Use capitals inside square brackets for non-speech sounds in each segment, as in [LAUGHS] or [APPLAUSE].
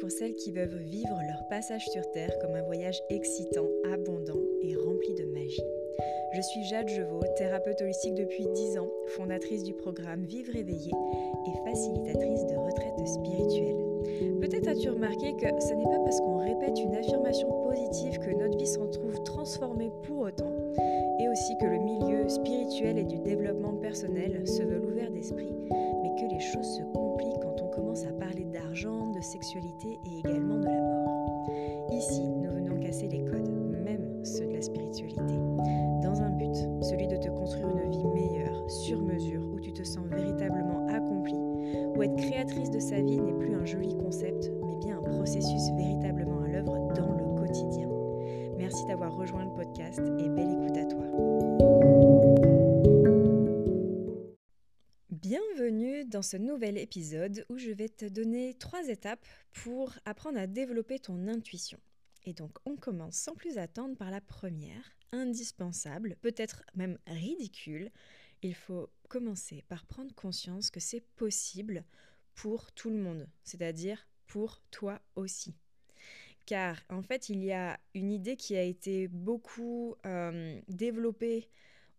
pour celles qui veulent vivre leur passage sur Terre comme un voyage excitant, abondant et rempli de magie. Je suis Jade Jevaux, thérapeute holistique depuis 10 ans, fondatrice du programme Vivre éveillé et facilitatrice de retraite spirituelle. Peut-être as-tu remarqué que ce n'est pas parce qu'on répète une affirmation positive que notre vie s'en trouve transformée pour autant, et aussi que le milieu spirituel et du développement personnel se veut ouvert d'esprit, mais que les choses se compliquent quand commence à parler d'argent, de sexualité et également de la mort. Ici, nous venons casser les codes, même ceux de la spiritualité, dans un but, celui de te construire une vie meilleure, sur mesure, où tu te sens véritablement accompli, où être créatrice de sa vie n'est plus un joli concept, mais bien un processus véritablement à l'œuvre dans le quotidien. Merci d'avoir rejoint le podcast et belle écoute à toi. Dans ce nouvel épisode où je vais te donner trois étapes pour apprendre à développer ton intuition. Et donc on commence sans plus attendre par la première, indispensable, peut-être même ridicule. Il faut commencer par prendre conscience que c'est possible pour tout le monde, c'est-à-dire pour toi aussi. Car en fait, il y a une idée qui a été beaucoup euh, développée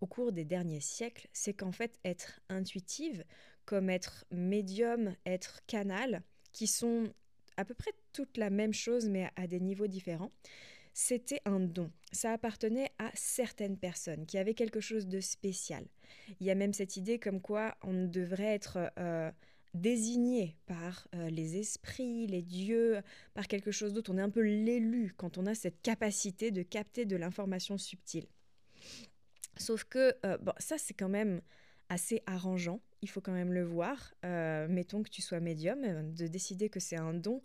au cours des derniers siècles, c'est qu'en fait, être intuitive, comme être médium, être canal, qui sont à peu près toute la même chose mais à des niveaux différents, c'était un don. Ça appartenait à certaines personnes qui avaient quelque chose de spécial. Il y a même cette idée comme quoi on devrait être euh, désigné par euh, les esprits, les dieux, par quelque chose d'autre. On est un peu l'élu quand on a cette capacité de capter de l'information subtile. Sauf que euh, bon, ça, c'est quand même assez arrangeant. Il faut quand même le voir. Euh, mettons que tu sois médium, euh, de décider que c'est un don.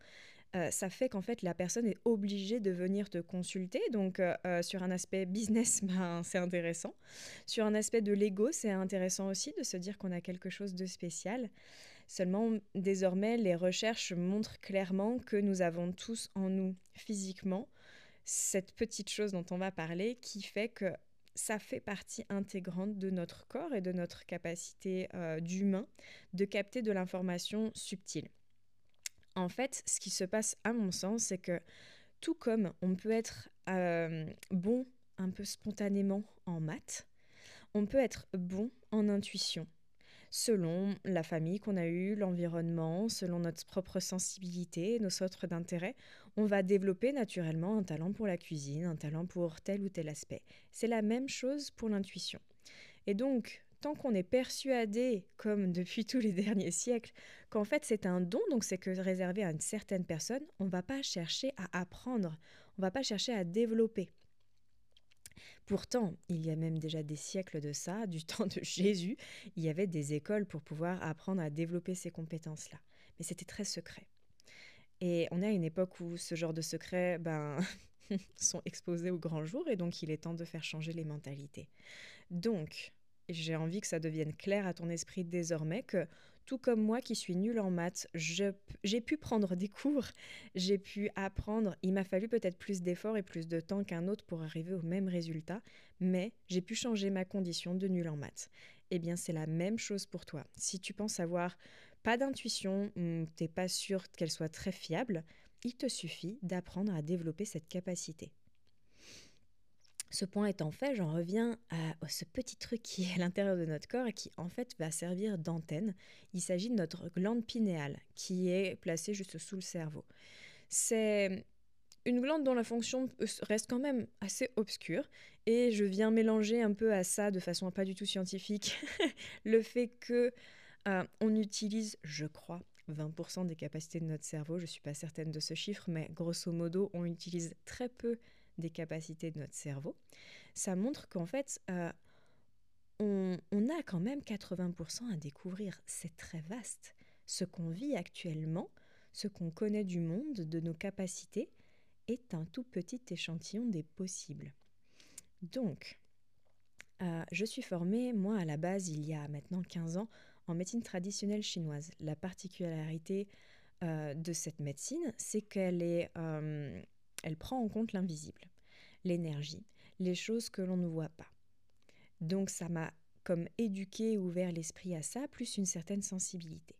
ça fait qu'en fait la personne est obligée de venir te consulter. Donc sur un aspect business, [LAUGHS] ben, c'est intéressant. Sur un aspect de l'ego, c'est intéressant aussi de se dire qu'on a quelque chose de spécial. Seulement, désormais, les recherches montrent clairement que nous avons tous en nous, physiquement, cette petite chose dont on va parler qui fait que ça fait partie intégrante de notre corps et de notre capacité euh, d'humain de capter de l'information subtile. En fait, ce qui se passe à mon sens, c'est que tout comme on peut être euh, bon un peu spontanément en maths, on peut être bon en intuition selon la famille qu'on a eue, l'environnement, selon notre propre sensibilité, nos centres d'intérêt, on va développer naturellement un talent pour la cuisine, un talent pour tel ou tel aspect. C'est la même chose pour l'intuition. Et donc, tant qu'on est persuadé, comme depuis [LAUGHS] tous les derniers siècles, qu'en fait c'est un don, donc c'est que réservé à une certaine personne, on ne va pas chercher à apprendre, on ne va pas chercher à développer. Pourtant, il y a même déjà des siècles de ça, du [LAUGHS] temps de Jésus, il y avait des écoles pour pouvoir apprendre à développer ces compétences-là. Mais c'était très secret. Et on est à une époque où ce genre de secrets ben, [LAUGHS] sont exposés au grand jour et donc il est temps de faire changer les mentalités. Donc, j'ai envie que ça devienne clair à ton esprit désormais que tout comme moi qui suis nulle en maths, j'ai pu prendre des cours, j'ai pu apprendre. Il m'a fallu peut-être plus d'efforts et plus de temps qu'un autre pour arriver au même résultat, mais j'ai pu changer ma condition de nulle en maths. Eh bien, c'est la même chose pour toi. Si tu penses avoir pas d'intuition, t'es pas sûr qu'elle soit très fiable, il te suffit d'apprendre à développer cette capacité. Ce point étant fait, j'en reviens à ce petit truc qui est à l'intérieur de notre corps et qui en fait va servir d'antenne. Il s'agit de notre glande pinéale qui est placée juste sous le cerveau. C'est une glande dont la fonction reste quand même assez obscure et je viens mélanger un peu à ça de façon pas du tout scientifique [LAUGHS] le fait que euh, on utilise, je crois, 20% des capacités de notre cerveau. Je ne suis pas certaine de ce chiffre, mais grosso modo, on utilise très peu des capacités de notre cerveau, ça montre qu'en fait, euh, on, a quand même 80% à découvrir. C'est très vaste. Ce qu'on vit actuellement, ce qu'on connaît du monde, de nos capacités, est un tout petit échantillon des possibles. Donc, euh, je suis formée, moi, à la base, il y a maintenant 15 ans, en médecine traditionnelle chinoise. La particularité euh, de cette médecine, c'est qu'elle est, elle prend en compte l'invisible, l'énergie, les choses que l'on ne voit pas. Donc ça m'a comme éduqué, ouvert l'esprit à ça, plus une certaine sensibilité.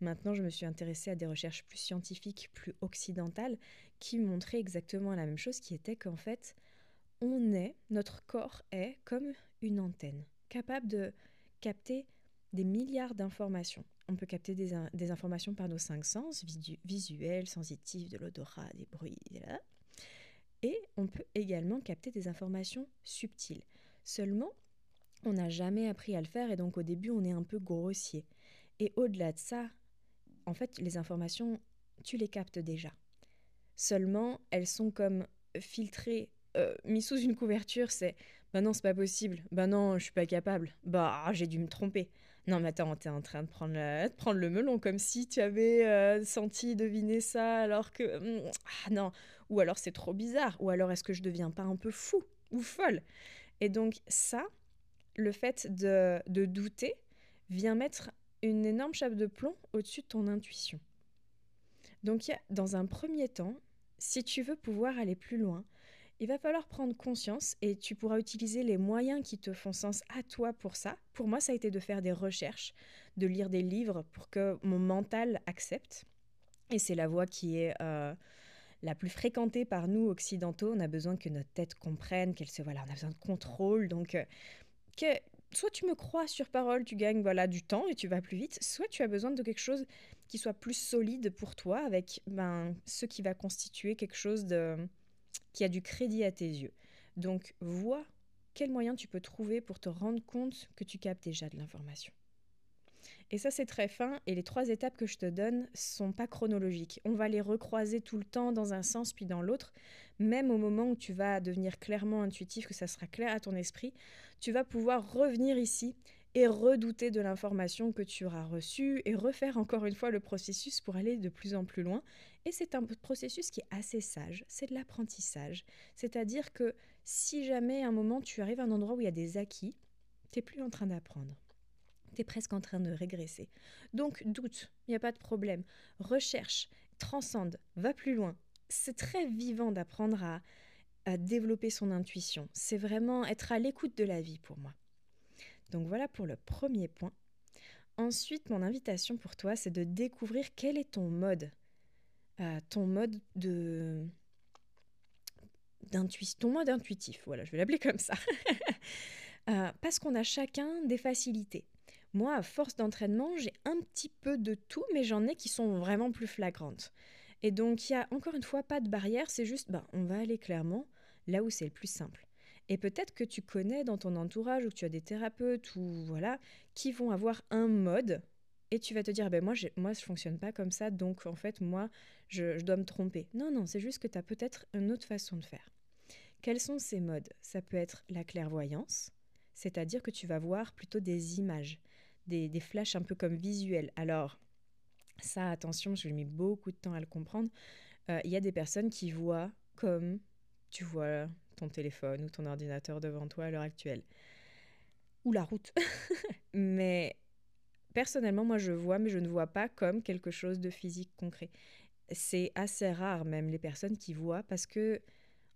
Maintenant, je me suis intéressée à des recherches plus scientifiques, plus occidentales, qui montraient exactement la même chose, qui était qu'en fait, on est, notre corps est comme une antenne, capable de capter des milliards d'informations. On peut capter des, informations par nos cinq sens, visuels, sensitifs, de l'odorat, des bruits, et on peut également capter des informations subtiles. Seulement, on n'a jamais appris à le faire et donc au début, on est un peu grossier. Et au-delà de ça, en fait, les informations, tu les captes déjà. Seulement, elles sont comme filtrées, euh, mises sous une couverture, c'est bah non, c'est pas possible. Bah non, je suis pas capable. Bah, j'ai dû me tromper. Non, mais attends, t'es en train de prendre, le melon comme si tu avais euh, senti, deviné ça, alors que. Hmm, ah non. Ou alors c'est trop bizarre. Ou alors est-ce que je deviens pas un peu fou ou folle? Et donc, ça, le fait de, douter vient mettre une énorme chape de plomb au-dessus de ton intuition. Donc, dans un premier temps, si tu veux pouvoir aller plus loin, il va falloir prendre conscience et tu pourras utiliser les moyens qui te font sens à toi pour ça. Pour moi, ça a été de faire des recherches, de lire des livres pour que mon mental accepte. Et c'est la voie qui est euh, la plus fréquentée par nous occidentaux. On a besoin que notre tête comprenne, qu'elle se voilà, on a besoin de contrôle. Donc, euh, que soit tu me crois sur parole, tu gagnes voilà du temps et tu vas plus vite, soit tu as besoin de quelque chose qui soit plus solide pour toi, avec ben, ce qui va constituer quelque chose de qui a du crédit à tes yeux. Donc vois quels moyens tu peux trouver pour te rendre compte que tu captes déjà de l'information. Et ça, c'est très fin. Et les trois étapes que je te donne sont pas chronologiques. On va les recroiser tout le temps dans un sens puis dans l'autre. Même au moment où tu vas devenir clairement intuitif, que ça sera clair à ton esprit, tu vas pouvoir revenir ici et redouter de l'information que tu auras reçue et refaire encore une fois le processus pour aller de plus en plus loin. Et c'est un processus qui est assez sage, c'est de l'apprentissage. C'est-à-dire que si jamais à un moment tu arrives à un endroit où il y a des acquis, tu n'es plus en train d'apprendre. Tu es presque en train de régresser. Donc doute, il n'y a pas de problème. Recherche, transcende, va plus loin. C'est très vivant d'apprendre à, à développer son intuition. C'est vraiment être à l'écoute de la vie pour moi. Donc voilà pour le premier point. Ensuite, mon invitation pour toi, c'est de découvrir quel est ton mode. Euh, ton mode de ton mode intuitif, voilà, je vais l'appeler comme ça. [LAUGHS] Euh, parce qu'on a chacun des facilités. Moi, à force d'entraînement, j'ai un petit peu de tout, mais j'en ai qui sont vraiment plus flagrantes. Et donc, il y a encore une fois pas de barrière, c'est juste, ben, on va aller clairement là où c'est le plus simple. Et peut-être que tu connais dans ton entourage ou que tu as des thérapeutes ou voilà qui vont avoir un mode et tu vas te dire ben moi je, moi fonctionne pas comme ça donc en fait moi je, je dois me tromper. Non non, c'est juste que tu as peut-être une autre façon de faire. Quels sont ces modes? Ça peut être la clairvoyance, c'est-à-dire que tu vas voir plutôt des images, des, des flashs un peu comme visuels. Alors ça attention, j'ai mis beaucoup de temps à le comprendre. Euh, il y a des personnes qui voient comme tu vois ton téléphone ou ton ordinateur devant toi à l'heure actuelle. Ou la route. [LAUGHS] mais personnellement, moi je vois, mais je ne vois pas comme quelque chose de physique concret. C'est assez rare même les personnes qui voient parce que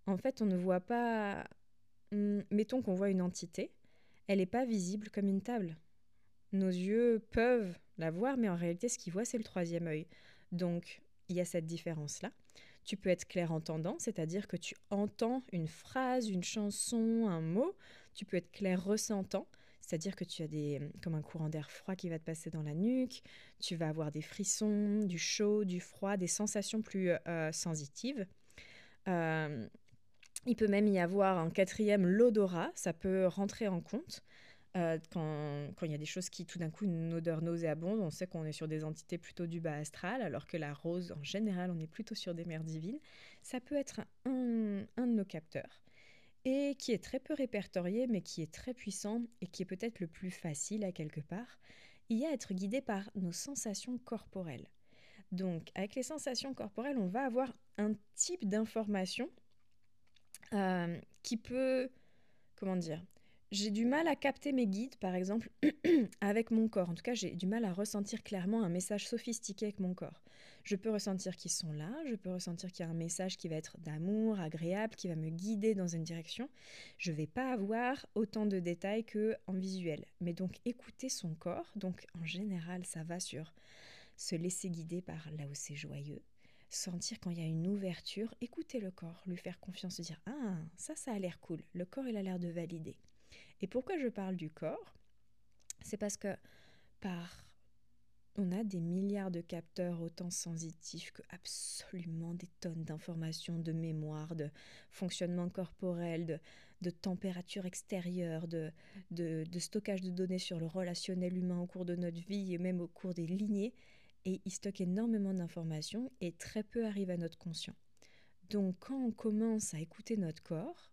en fait on ne voit pas... Hmm, mettons qu'on voit une entité, elle n'est pas visible comme une table. Nos yeux peuvent la voir, mais en réalité ce qu'ils voient c'est le troisième œil. Donc il y a cette différence-là. Tu peux être clair entendant, c'est-à-dire que tu entends une phrase, une chanson, un mot. Tu peux être clair ressentant, c'est-à-dire que tu as des comme un courant d'air froid qui va te passer dans la nuque. Tu vas avoir des frissons, du chaud, du froid, des sensations plus euh, sensitives. Euh, il peut même y avoir un quatrième, l'odorat, ça peut rentrer en compte. Euh, quand, il y a des choses qui, tout d'un coup, une odeur nauséabonde, on sait qu'on est sur des entités plutôt du bas astral, alors que la rose, en général, on est plutôt sur des mers divines. Ça peut être un, de nos capteurs et qui est très peu répertorié, mais qui est très puissant et qui est peut-être le plus facile à quelque part, il y a à être guidé par nos sensations corporelles. Donc, avec les sensations corporelles, on va avoir un type d'information euh, qui peut, comment dire, j'ai du mal à capter mes guides, par exemple, [CLEARS THROAT] avec mon corps. En tout cas, j'ai du mal à ressentir clairement un message sophistiqué avec mon corps. Je peux ressentir qu'ils sont là, je peux ressentir qu'il y a un message qui va être d'amour, agréable, qui va me guider dans une direction. Je ne vais pas avoir autant de détails que en visuel. Mais donc écouter son corps, donc en général, ça va sur se laisser guider par là où c'est joyeux, sentir quand il y a une ouverture, écouter le corps, lui faire confiance, se dire Ah, ça, ça a l'air cool, le corps, il a l'air de valider. Et pourquoi je parle du corps? C'est parce que par on a des milliards de capteurs autant sensitifs que absolument des tonnes d'informations, de mémoire, de fonctionnement corporel, de, température extérieure, de, de, stockage de données sur le relationnel humain au cours de notre vie et même au cours des lignées. Et il stocke énormément d'informations et très peu arrive à notre conscient. Donc quand on commence à écouter notre corps,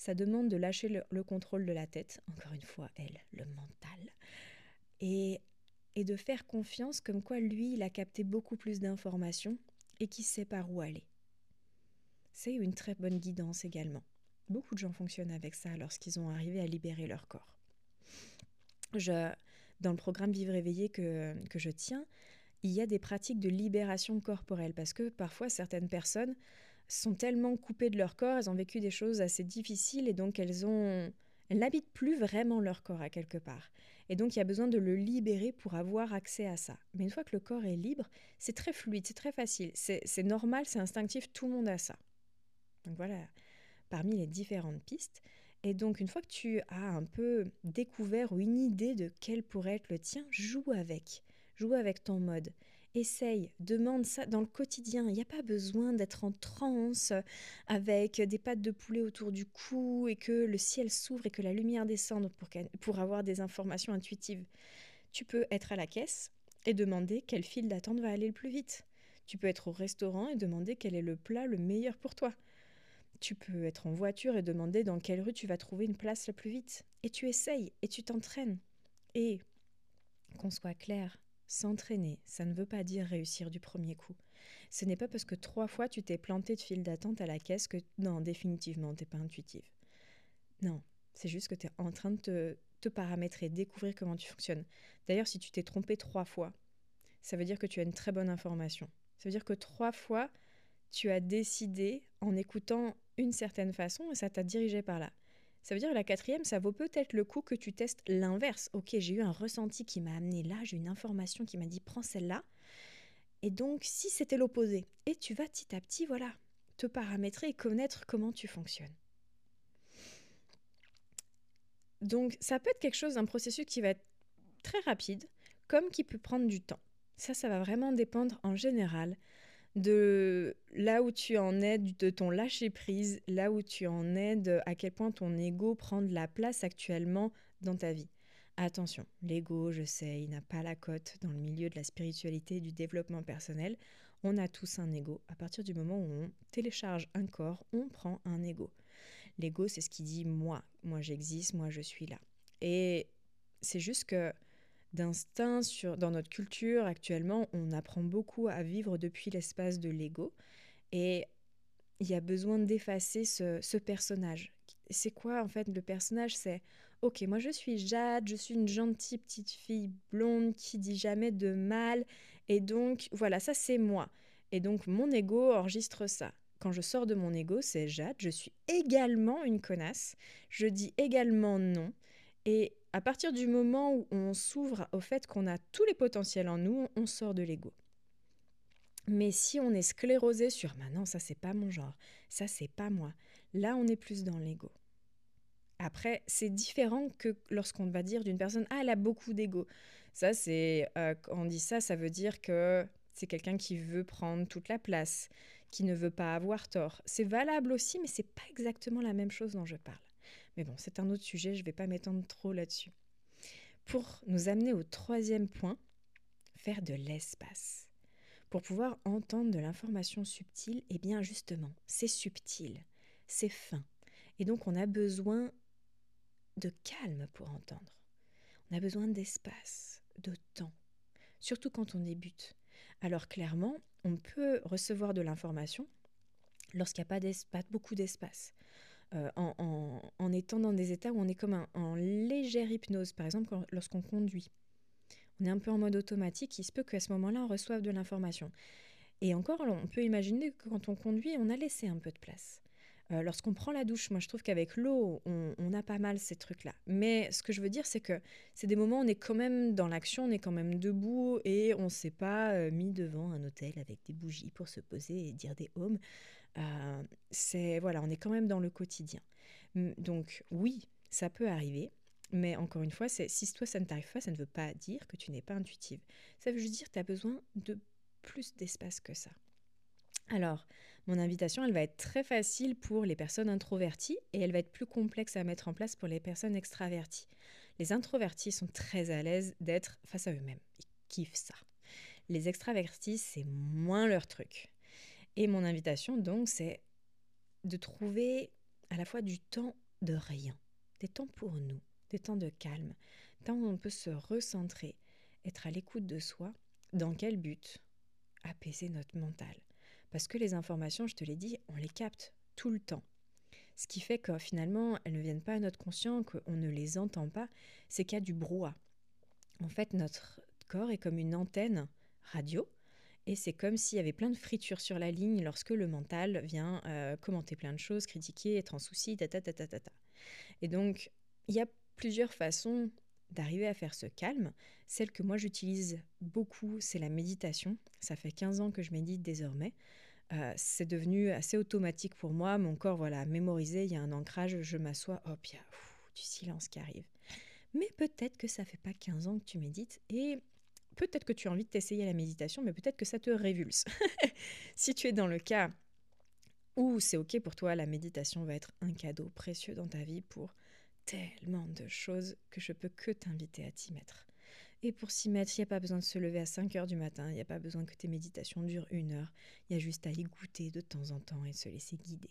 ça demande de lâcher le, le contrôle de la tête, encore une fois, elle, le mental, et et de faire confiance comme quoi lui, il a capté beaucoup plus d'informations et qu'il sait par où aller. C'est une très bonne guidance également. Beaucoup de gens fonctionnent avec ça lorsqu'ils ont arrivé à libérer leur corps. Je, dans le programme Vivre éveillé que, que je tiens, il y a des pratiques de libération corporelle parce que parfois certaines personnes sont tellement coupées de leur corps, elles ont vécu des choses assez difficiles et donc elles ont elles n'habitent plus vraiment leur corps à quelque part. Et donc, il y a besoin de le libérer pour avoir accès à ça. Mais une fois que le corps est libre, c'est très fluide, c'est très facile. C'est normal, c'est instinctif, tout le monde a ça. Donc voilà, parmi les différentes pistes. Et donc, une fois que tu as un peu découvert ou une idée de quel pourrait être le tien, joue avec. Joue avec ton mode. Essaye, demande ça dans le quotidien. Il n'y a pas besoin d'être en transe avec des pattes de poulet autour du cou et que le ciel s'ouvre et que la lumière descende pour, avoir des informations intuitives. Tu peux être à la caisse et demander quel fil d'attente va aller le plus vite. Tu peux être au restaurant et demander quel est le plat le meilleur pour toi. Tu peux être en voiture et demander dans quelle rue tu vas trouver une place la plus vite. Et tu essayes et tu t'entraînes. Et qu'on soit clair, S'entraîner, ça ne veut pas dire réussir du premier coup. Ce n'est pas parce que trois fois tu t'es planté de file d'attente à la caisse que non, définitivement, t'es pas intuitive. Non, c'est juste que tu es en train de te, te paramétrer, découvrir comment tu fonctionnes. D'ailleurs, si tu t'es trompé trois fois, ça veut dire que tu as une très bonne information. Ça veut dire que trois fois, tu as décidé en écoutant une certaine façon et ça t'a dirigé par là. Ça veut dire la quatrième, ça vaut peut-être le coup que tu testes l'inverse. Ok, j'ai eu un ressenti qui m'a amené là, j'ai une information qui m'a dit prends celle-là. Et donc, si c'était l'opposé, et tu vas petit à petit, voilà, te paramétrer et connaître comment tu fonctionnes. Donc, ça peut être quelque chose, un processus qui va être très rapide, comme qui peut prendre du temps. Ça, ça va vraiment dépendre en général de là où tu en es, de ton lâcher-prise, là où tu en es, de à quel point ton ego prend de la place actuellement dans ta vie. Attention, l'ego, je sais, il n'a pas la cote dans le milieu de la spiritualité et du développement personnel. On a tous un ego. À partir du moment où on télécharge un corps, on prend un ego. L'ego, c'est ce qui dit moi, moi j'existe, moi je suis là. Et c'est juste que d'instinct sur, dans notre culture actuellement, on apprend beaucoup à vivre depuis l'espace de l'ego et il y a besoin d'effacer ce, ce personnage. C'est quoi en fait le personnage? C'est ok, moi je suis Jade, je suis une gentille petite fille blonde qui dit jamais de mal et donc voilà, ça c'est moi. Et donc mon ego enregistre ça. Quand je sors de mon ego, c'est Jade, je suis également une connasse, je dis également non. Et à partir du moment où on s'ouvre au fait qu'on a tous les potentiels en nous, on sort de l'ego. Mais si on est sclérosé sur maintenant ça c'est pas mon genre, ça c'est pas moi, là on est plus dans l'ego. Après, c'est différent que lorsqu'on va dire d'une personne ah elle a beaucoup d'ego. Ça c'est euh, quand on dit ça, ça veut dire que c'est quelqu'un qui veut prendre toute la place, qui ne veut pas avoir tort. C'est valable aussi, mais c'est pas exactement la même chose dont je parle. Mais bon, c'est un autre sujet, je ne vais pas m'étendre trop là-dessus. Pour nous amener au troisième point, faire de l'espace. Pour pouvoir entendre de l'information subtile, eh bien justement, c'est subtil, c'est fin. Et donc on a besoin de calme pour entendre. On a besoin d'espace, de temps, surtout quand on débute. Alors clairement, on peut recevoir de l'information lorsqu'il n'y a pas, pas beaucoup d'espace. Euh, en, étant dans des états où on est comme en légère hypnose, par exemple lorsqu'on conduit. On est un peu en mode automatique, il se peut qu'à ce moment-là, on reçoive de l'information. Et encore, on peut imaginer que quand on conduit, on a laissé un peu de place. Euh, lorsqu'on prend la douche, moi je trouve qu'avec l'eau, on, a pas mal ces trucs-là. Mais ce que je veux dire, c'est que c'est des moments où on est quand même dans l'action, on est quand même debout et on ne s'est pas euh, mis devant un hôtel avec des bougies pour se poser et dire des homes. Euh, c'est voilà, on est quand même dans le quotidien. Donc oui, ça peut arriver. Mais encore une fois, si toi ça ne t'arrive pas, ça ne veut pas dire que tu n'es pas intuitive. Ça veut juste dire que tu as besoin de plus d'espace que ça. Alors, mon invitation, elle va être très facile pour les personnes introverties et elle va être plus complexe à mettre en place pour les personnes extraverties. Les introvertis sont très à l'aise d'être face à eux-mêmes. Ils kiffent ça. Les extravertis, c'est moins leur truc. Et mon invitation, donc, c'est de trouver à la fois du temps de rien, des temps pour nous, des temps de calme, temps où on peut se recentrer, être à l'écoute de soi. Dans quel but? Apaiser notre mental. Parce que les informations, je te l'ai dit, on les capte tout le temps. Ce qui fait que finalement, elles ne viennent pas à notre conscient, qu'on ne les entend pas, c'est qu'il y a du brouhaha. En fait, notre corps est comme une antenne radio, et c'est comme s'il y avait plein de fritures sur la ligne lorsque le mental vient euh, commenter plein de choses, critiquer, être en souci, ta ta ta ta ta. ta. Et donc, il y a plusieurs façons d'arriver à faire ce calme. Celle que moi j'utilise beaucoup, c'est la méditation. Ça fait 15 ans que je médite désormais. Euh, c'est devenu assez automatique pour moi. Mon corps, voilà, mémorisé, il y a un ancrage, je m'assois, hop, il y a du silence qui arrive. Mais peut-être que ça fait pas 15 ans que tu médites et peut-être que tu as envie de t'essayer la méditation, mais peut-être que ça te révulse. [LAUGHS] si tu es dans le cas où c'est OK pour toi, la méditation va être un cadeau précieux dans ta vie pour tellement de choses que je peux que t'inviter à t'y mettre. Et pour s'y mettre, il n'y a pas besoin de se lever à 5 heures du matin, il n'y a pas besoin que tes méditations durent une heure, il y a juste à y goûter de temps en temps et se laisser guider.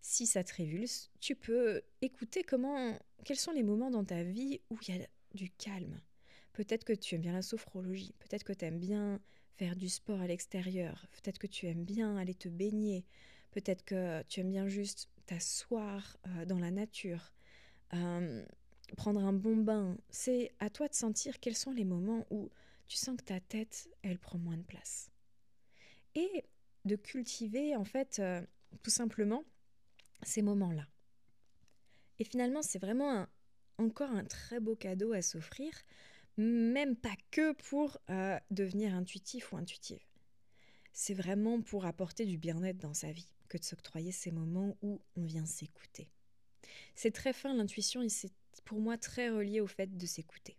Si ça te révulse, tu peux écouter comment, quels sont les moments dans ta vie où il y a du calme. Peut-être que tu aimes bien la sophrologie, peut-être que tu aimes bien faire du sport à l'extérieur, peut-être que tu aimes bien aller te baigner, peut-être que tu aimes bien juste t'asseoir euh, dans la nature, euh, prendre un bon bain. C'est à toi de sentir quels sont les moments où tu sens que ta tête, elle prend moins de place. Et de cultiver, en fait, euh, tout simplement, ces moments-là. Et finalement, c'est vraiment encore un très beau cadeau à s'offrir, même pas que pour euh, devenir intuitif ou intuitive. C'est vraiment pour apporter du bien-être dans sa vie que de s'octroyer ces moments où on vient s'écouter. C'est très fin l'intuition et c'est pour moi très relié au fait de s'écouter.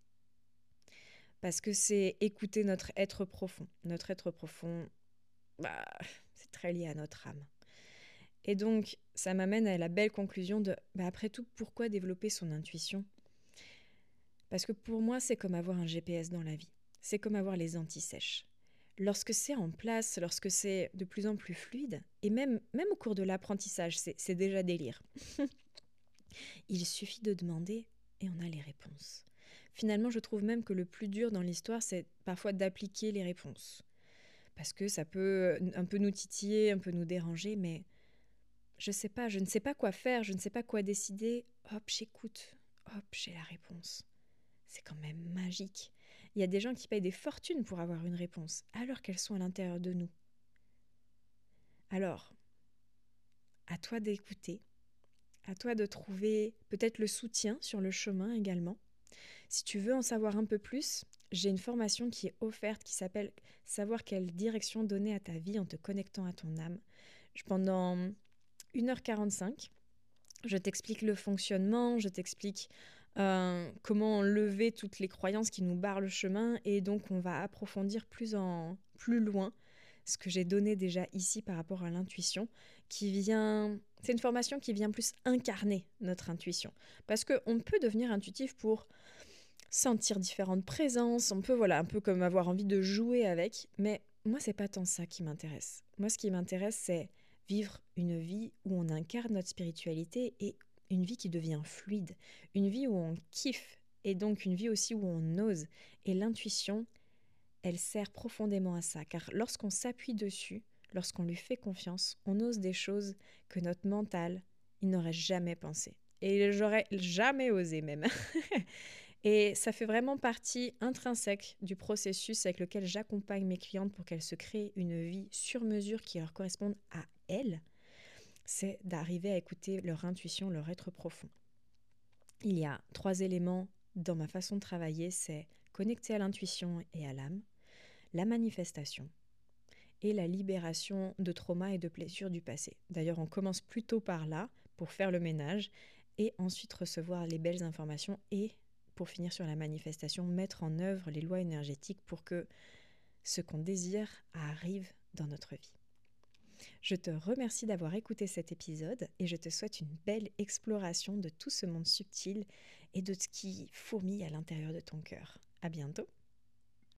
Parce que c'est écouter notre être profond. Notre être profond, bah, c'est très lié à notre âme. Et donc, ça m'amène à la belle conclusion de, bah, après tout, pourquoi développer son intuition? Parce que pour moi, c'est comme avoir un GPS dans la vie. C'est comme avoir les antisèches. Lorsque c'est en place, lorsque c'est de plus en plus fluide, et même, même au cours de l'apprentissage, c'est déjà délire. [LAUGHS] Il suffit de demander et on a les réponses. Finalement, je trouve même que le plus dur dans l'histoire, c'est parfois d'appliquer les réponses. Parce que ça peut un peu nous titiller, un peu nous déranger, mais je sais pas, je ne sais pas quoi faire, je ne sais pas quoi décider. Hop, j'écoute. Hop, j'ai la réponse. C'est quand même magique. Il y a des gens qui payent des fortunes pour avoir une réponse, alors qu'elles sont à l'intérieur de nous. Alors, à toi d'écouter, à toi de trouver peut-être le soutien sur le chemin également. Si tu veux en savoir un peu plus, j'ai une formation qui est offerte qui s'appelle Savoir quelle direction donner à ta vie en te connectant à ton âme. Pendant 1h45, je t'explique le fonctionnement, je t'explique euh, comment lever toutes les croyances qui nous barrent le chemin et donc on va approfondir plus en plus loin ce que j'ai donné déjà ici par rapport à l'intuition qui vient c'est une formation qui vient plus incarner notre intuition. Parce qu'on peut devenir intuitif pour sentir différentes présences, on peut, voilà, un peu comme avoir envie de jouer avec, mais moi, c'est pas tant ça qui m'intéresse. Moi, ce qui m'intéresse, c'est vivre une vie où on incarne notre spiritualité et une vie qui devient fluide, une vie où on kiffe et donc une vie aussi où on ose. Et l'intuition, elle sert profondément à ça, car lorsqu'on s'appuie dessus, lorsqu'on lui fait confiance, on ose des choses que notre mental, il n'aurait jamais pensé. Et j'aurais jamais osé même. [LAUGHS] et ça fait vraiment partie intrinsèque du processus avec lequel j'accompagne mes clientes pour qu'elles se créent une vie sur mesure qui leur corresponde à elles. C'est d'arriver à écouter leur intuition, leur être profond. Il y a trois éléments dans ma façon de travailler, c'est connecter à l'intuition et à l'âme, la manifestation et la libération de traumas et de blessures du passé. D'ailleurs, on commence plutôt par là pour faire le ménage et ensuite recevoir les belles informations et pour finir sur la manifestation, mettre en œuvre les lois énergétiques pour que ce qu'on désire arrive dans notre vie. Je te remercie d'avoir écouté cet épisode et je te souhaite une belle exploration de tout ce monde subtil et de ce qui fourmille à l'intérieur de ton cœur. À bientôt!